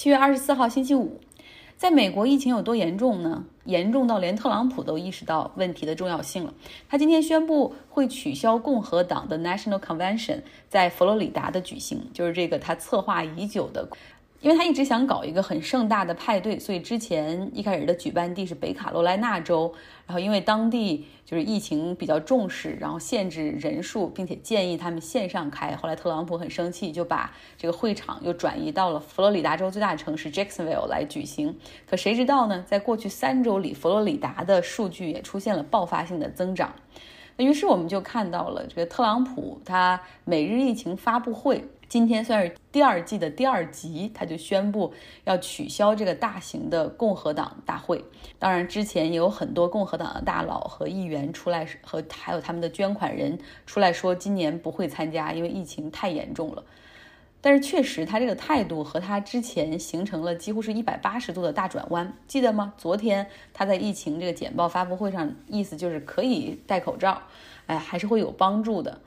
七月二十四号星期五，在美国疫情有多严重呢？严重到连特朗普都意识到问题的重要性了。他今天宣布会取消共和党的 National Convention 在佛罗里达的举行，就是这个他策划已久的。因为他一直想搞一个很盛大的派对，所以之前一开始的举办地是北卡罗来纳州，然后因为当地就是疫情比较重视，然后限制人数，并且建议他们线上开。后来特朗普很生气，就把这个会场又转移到了佛罗里达州最大城市 Jacksonville 来举行。可谁知道呢？在过去三周里，佛罗里达的数据也出现了爆发性的增长。那于是我们就看到了这个特朗普他每日疫情发布会。今天算是第二季的第二集，他就宣布要取消这个大型的共和党大会。当然，之前也有很多共和党的大佬和议员出来，和还有他们的捐款人出来说，今年不会参加，因为疫情太严重了。但是确实，他这个态度和他之前形成了几乎是一百八十度的大转弯，记得吗？昨天他在疫情这个简报发布会上，意思就是可以戴口罩，哎，还是会有帮助的。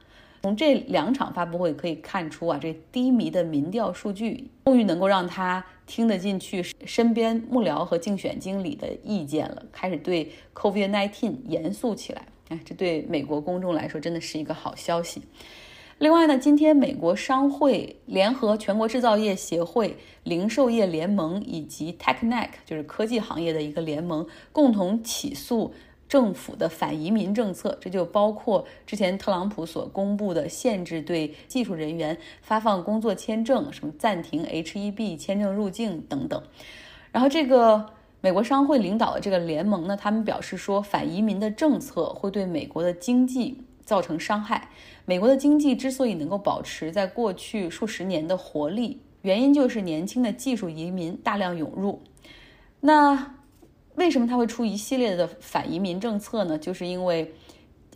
从这两场发布会可以看出啊，这低迷的民调数据终于能够让他听得进去身边幕僚和竞选经理的意见了，开始对 COVID-19 严肃起来。哎，这对美国公众来说真的是一个好消息。另外呢，今天美国商会联合全国制造业协会、零售业联盟以及 TechNet，就是科技行业的一个联盟，共同起诉。政府的反移民政策，这就包括之前特朗普所公布的限制对技术人员发放工作签证，什么暂停 H-1B 签证入境等等。然后，这个美国商会领导的这个联盟呢，他们表示说，反移民的政策会对美国的经济造成伤害。美国的经济之所以能够保持在过去数十年的活力，原因就是年轻的技术移民大量涌入。那。为什么他会出一系列的反移民政策呢？就是因为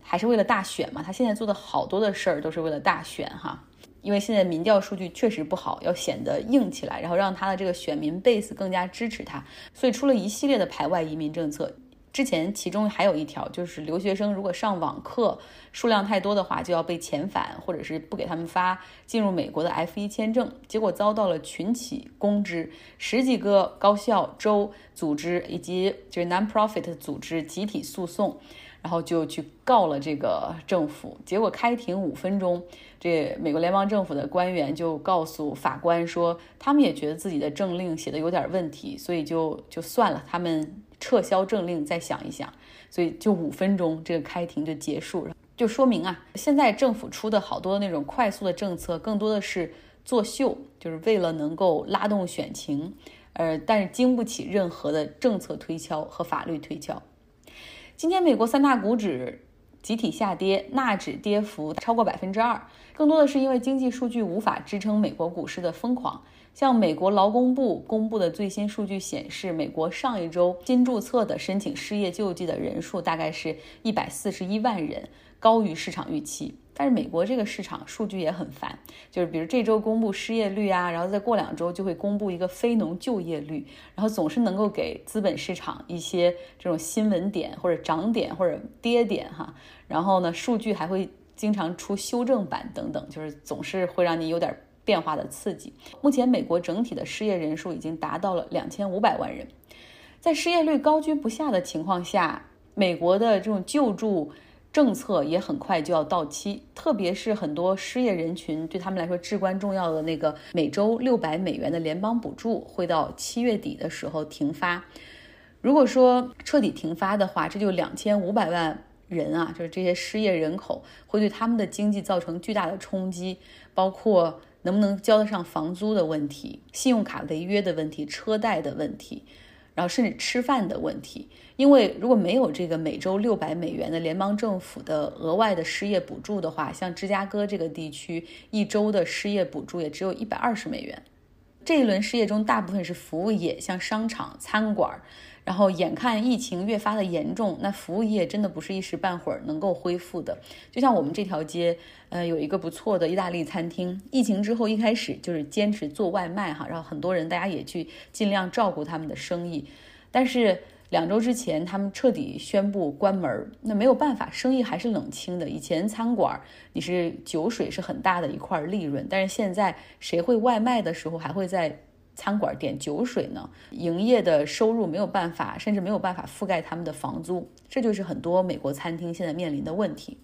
还是为了大选嘛。他现在做的好多的事儿都是为了大选哈。因为现在民调数据确实不好，要显得硬起来，然后让他的这个选民 base 更加支持他，所以出了一系列的排外移民政策。之前其中还有一条，就是留学生如果上网课数量太多的话，就要被遣返，或者是不给他们发进入美国的 F1 签证。结果遭到了群起攻之，十几个高校、州组织以及就是 non-profit 组织集体诉讼，然后就去告了这个政府。结果开庭五分钟，这美国联邦政府的官员就告诉法官说，他们也觉得自己的政令写的有点问题，所以就就算了，他们。撤销政令，再想一想，所以就五分钟，这个开庭就结束了，就说明啊，现在政府出的好多那种快速的政策，更多的是作秀，就是为了能够拉动选情，呃，但是经不起任何的政策推敲和法律推敲。今天美国三大股指集体下跌，纳指跌幅超过百分之二，更多的是因为经济数据无法支撑美国股市的疯狂。像美国劳工部公布的最新数据显示，美国上一周新注册的申请失业救济的人数大概是一百四十一万人，高于市场预期。但是美国这个市场数据也很烦，就是比如这周公布失业率啊，然后再过两周就会公布一个非农就业率，然后总是能够给资本市场一些这种新闻点或者涨点或者跌点哈。然后呢，数据还会经常出修正版等等，就是总是会让你有点。变化的刺激。目前，美国整体的失业人数已经达到了两千五百万人。在失业率高居不下的情况下，美国的这种救助政策也很快就要到期。特别是很多失业人群对他们来说至关重要的那个每周六百美元的联邦补助，会到七月底的时候停发。如果说彻底停发的话，这就两千五百万人啊，就是这些失业人口会对他们的经济造成巨大的冲击，包括。能不能交得上房租的问题，信用卡违约的问题，车贷的问题，然后甚至吃饭的问题。因为如果没有这个每周六百美元的联邦政府的额外的失业补助的话，像芝加哥这个地区一周的失业补助也只有一百二十美元。这一轮失业中，大部分是服务业，像商场、餐馆。然后眼看疫情越发的严重，那服务业真的不是一时半会儿能够恢复的。就像我们这条街，呃，有一个不错的意大利餐厅，疫情之后一开始就是坚持做外卖哈，然后很多人大家也去尽量照顾他们的生意。但是两周之前他们彻底宣布关门，那没有办法，生意还是冷清的。以前餐馆你是酒水是很大的一块利润，但是现在谁会外卖的时候还会在。餐馆点酒水呢，营业的收入没有办法，甚至没有办法覆盖他们的房租，这就是很多美国餐厅现在面临的问题。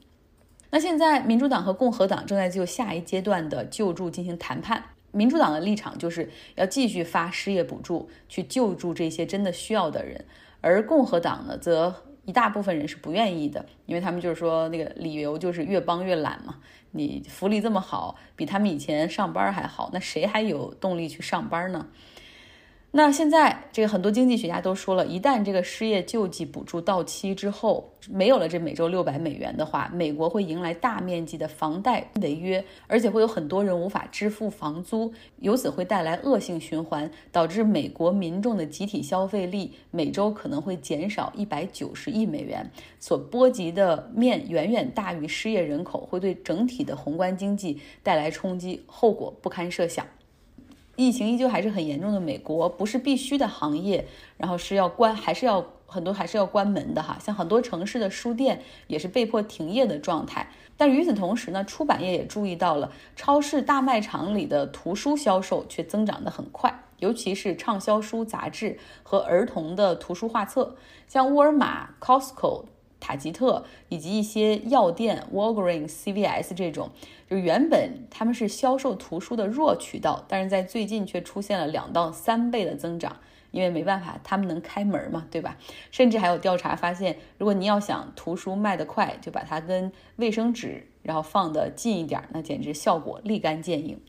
那现在民主党和共和党正在就下一阶段的救助进行谈判。民主党的立场就是要继续发失业补助去救助这些真的需要的人，而共和党呢，则一大部分人是不愿意的，因为他们就是说那个理由就是越帮越懒嘛。你福利这么好，比他们以前上班还好，那谁还有动力去上班呢？那现在，这个很多经济学家都说了，一旦这个失业救济补助到期之后，没有了这每周六百美元的话，美国会迎来大面积的房贷违约，而且会有很多人无法支付房租，由此会带来恶性循环，导致美国民众的集体消费力每周可能会减少一百九十亿美元，所波及的面远远大于失业人口，会对整体的宏观经济带来冲击，后果不堪设想。疫情依旧还是很严重的，美国不是必须的行业，然后是要关，还是要很多还是要关门的哈。像很多城市的书店也是被迫停业的状态。但与此同时呢，出版业也注意到了，超市大卖场里的图书销售却增长得很快，尤其是畅销书、杂志和儿童的图书画册，像沃尔玛、Costco。塔吉特以及一些药店，Walgreens、CVS 这种，就原本他们是销售图书的弱渠道，但是在最近却出现了两到三倍的增长，因为没办法，他们能开门嘛，对吧？甚至还有调查发现，如果你要想图书卖得快，就把它跟卫生纸然后放得近一点，那简直效果立竿见影。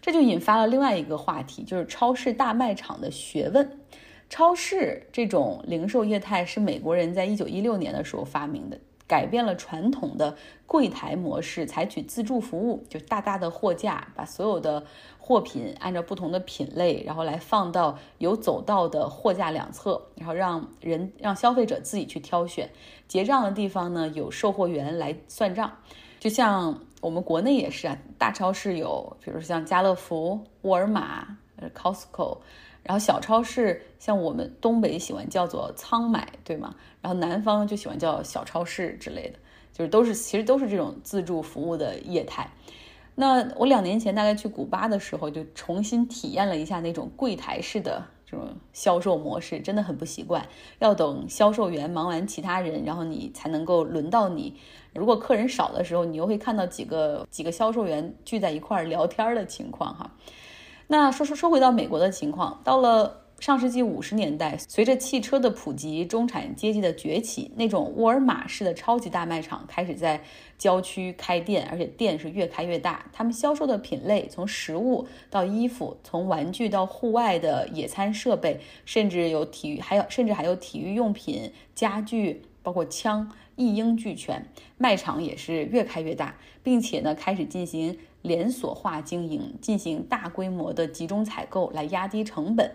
这就引发了另外一个话题，就是超市大卖场的学问。超市这种零售业态是美国人在一九一六年的时候发明的，改变了传统的柜台模式，采取自助服务，就大大的货架，把所有的货品按照不同的品类，然后来放到有走道的货架两侧，然后让人让消费者自己去挑选。结账的地方呢，有售货员来算账，就像我们国内也是啊，大超市有，比如像家乐福、沃尔玛、Costco。然后小超市，像我们东北喜欢叫做仓买，对吗？然后南方就喜欢叫小超市之类的，就是都是其实都是这种自助服务的业态。那我两年前大概去古巴的时候，就重新体验了一下那种柜台式的这种销售模式，真的很不习惯。要等销售员忙完其他人，然后你才能够轮到你。如果客人少的时候，你又会看到几个几个销售员聚在一块儿聊天的情况，哈。那说说说回到美国的情况，到了上世纪五十年代，随着汽车的普及、中产阶级的崛起，那种沃尔玛式的超级大卖场开始在郊区开店，而且店是越开越大。他们销售的品类从食物到衣服，从玩具到户外的野餐设备，甚至有体育，还有甚至还有体育用品、家具，包括枪，一应俱全。卖场也是越开越大，并且呢，开始进行。连锁化经营，进行大规模的集中采购来压低成本。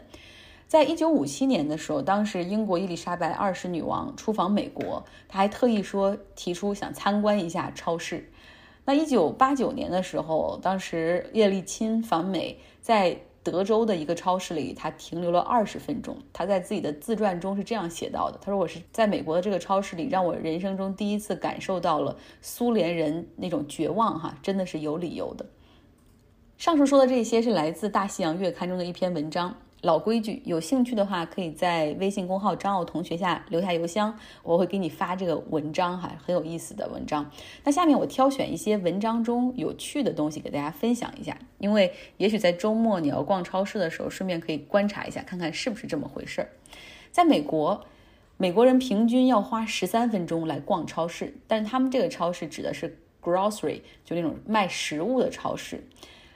在一九五七年的时候，当时英国伊丽莎白二世女王出访美国，她还特意说提出想参观一下超市。那一九八九年的时候，当时叶利钦访美，在德州的一个超市里，他停留了二十分钟。他在自己的自传中是这样写到的：“他说我是在美国的这个超市里，让我人生中第一次感受到了苏联人那种绝望，哈，真的是有理由的。”上述说的这些是来自《大西洋月刊》中的一篇文章。老规矩，有兴趣的话，可以在微信公号张奥同学下留下邮箱，我会给你发这个文章哈，很有意思的文章。那下面我挑选一些文章中有趣的东西给大家分享一下，因为也许在周末你要逛超市的时候，顺便可以观察一下，看看是不是这么回事儿。在美国，美国人平均要花十三分钟来逛超市，但他们这个超市指的是 grocery，就那种卖食物的超市。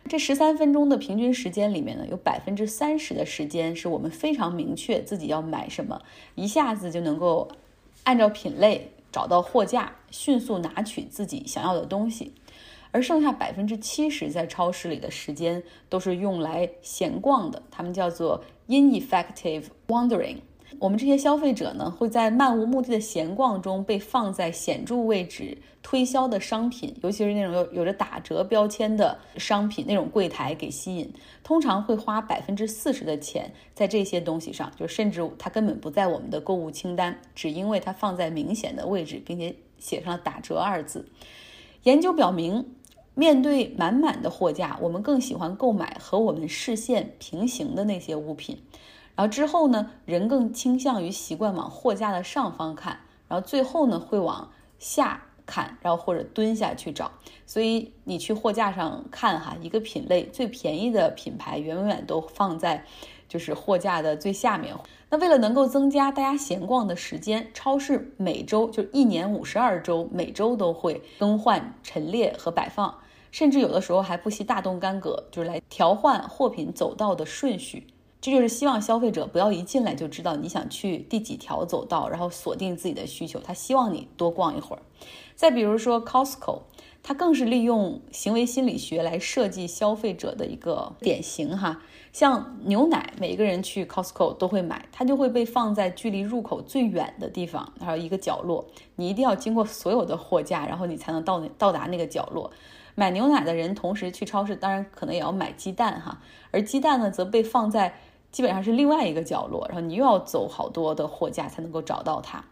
这十三分钟的平均时间里面呢，有百分之三十的时间是我们非常明确自己要买什么，一下子就能够按照品类找到货架，迅速拿取自己想要的东西，而剩下百分之七十在超市里的时间都是用来闲逛的，他们叫做 ineffective wandering。我们这些消费者呢，会在漫无目的的闲逛中被放在显著位置推销的商品，尤其是那种有有着打折标签的商品那种柜台给吸引。通常会花百分之四十的钱在这些东西上，就甚至它根本不在我们的购物清单，只因为它放在明显的位置，并且写上了打折二字。研究表明。面对满满的货架，我们更喜欢购买和我们视线平行的那些物品。然后之后呢，人更倾向于习惯往货架的上方看，然后最后呢会往下看，然后或者蹲下去找。所以你去货架上看哈，一个品类最便宜的品牌远远都放在就是货架的最下面。那为了能够增加大家闲逛的时间，超市每周就一年五十二周，每周都会更换陈列和摆放，甚至有的时候还不惜大动干戈，就是来调换货品走道的顺序。这就是希望消费者不要一进来就知道你想去第几条走道，然后锁定自己的需求。他希望你多逛一会儿。再比如说 Costco，它更是利用行为心理学来设计消费者的一个典型哈。像牛奶，每个人去 Costco 都会买，它就会被放在距离入口最远的地方，还有一个角落。你一定要经过所有的货架，然后你才能到到达那个角落。买牛奶的人同时去超市，当然可能也要买鸡蛋哈，而鸡蛋呢则被放在。基本上是另外一个角落，然后你又要走好多的货架才能够找到它。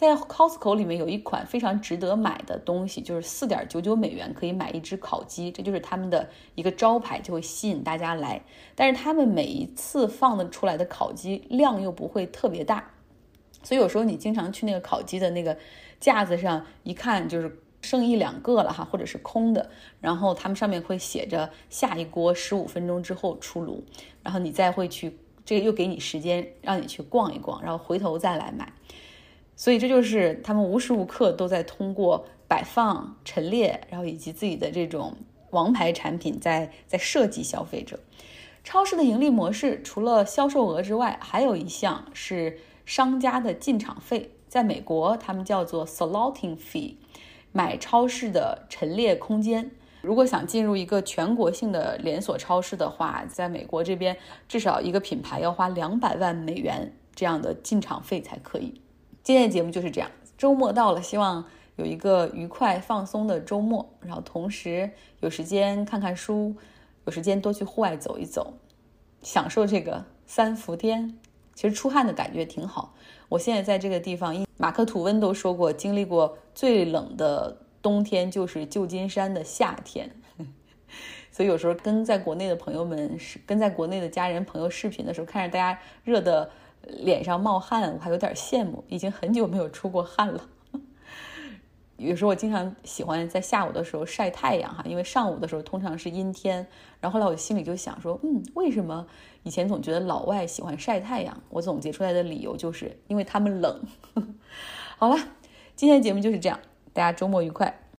在 Costco 里面有一款非常值得买的东西，就是四点九九美元可以买一只烤鸡，这就是他们的一个招牌，就会吸引大家来。但是他们每一次放的出来的烤鸡量又不会特别大，所以有时候你经常去那个烤鸡的那个架子上一看，就是。剩一两个了哈，或者是空的，然后他们上面会写着下一锅十五分钟之后出炉，然后你再会去，这个又给你时间让你去逛一逛，然后回头再来买。所以这就是他们无时无刻都在通过摆放、陈列，然后以及自己的这种王牌产品在在设计消费者。超市的盈利模式除了销售额之外，还有一项是商家的进场费，在美国他们叫做 slotting fee。买超市的陈列空间，如果想进入一个全国性的连锁超市的话，在美国这边至少一个品牌要花两百万美元这样的进场费才可以。今天的节目就是这样，周末到了，希望有一个愉快放松的周末，然后同时有时间看看书，有时间多去户外走一走，享受这个三伏天。其实出汗的感觉挺好。我现在在这个地方，马克吐温都说过，经历过最冷的冬天就是旧金山的夏天。所以有时候跟在国内的朋友们，是跟在国内的家人朋友视频的时候，看着大家热的脸上冒汗，我还有点羡慕。已经很久没有出过汗了。有时候我经常喜欢在下午的时候晒太阳哈，因为上午的时候通常是阴天。然后后来我心里就想说，嗯，为什么以前总觉得老外喜欢晒太阳？我总结出来的理由就是因为他们冷。好了，今天的节目就是这样，大家周末愉快。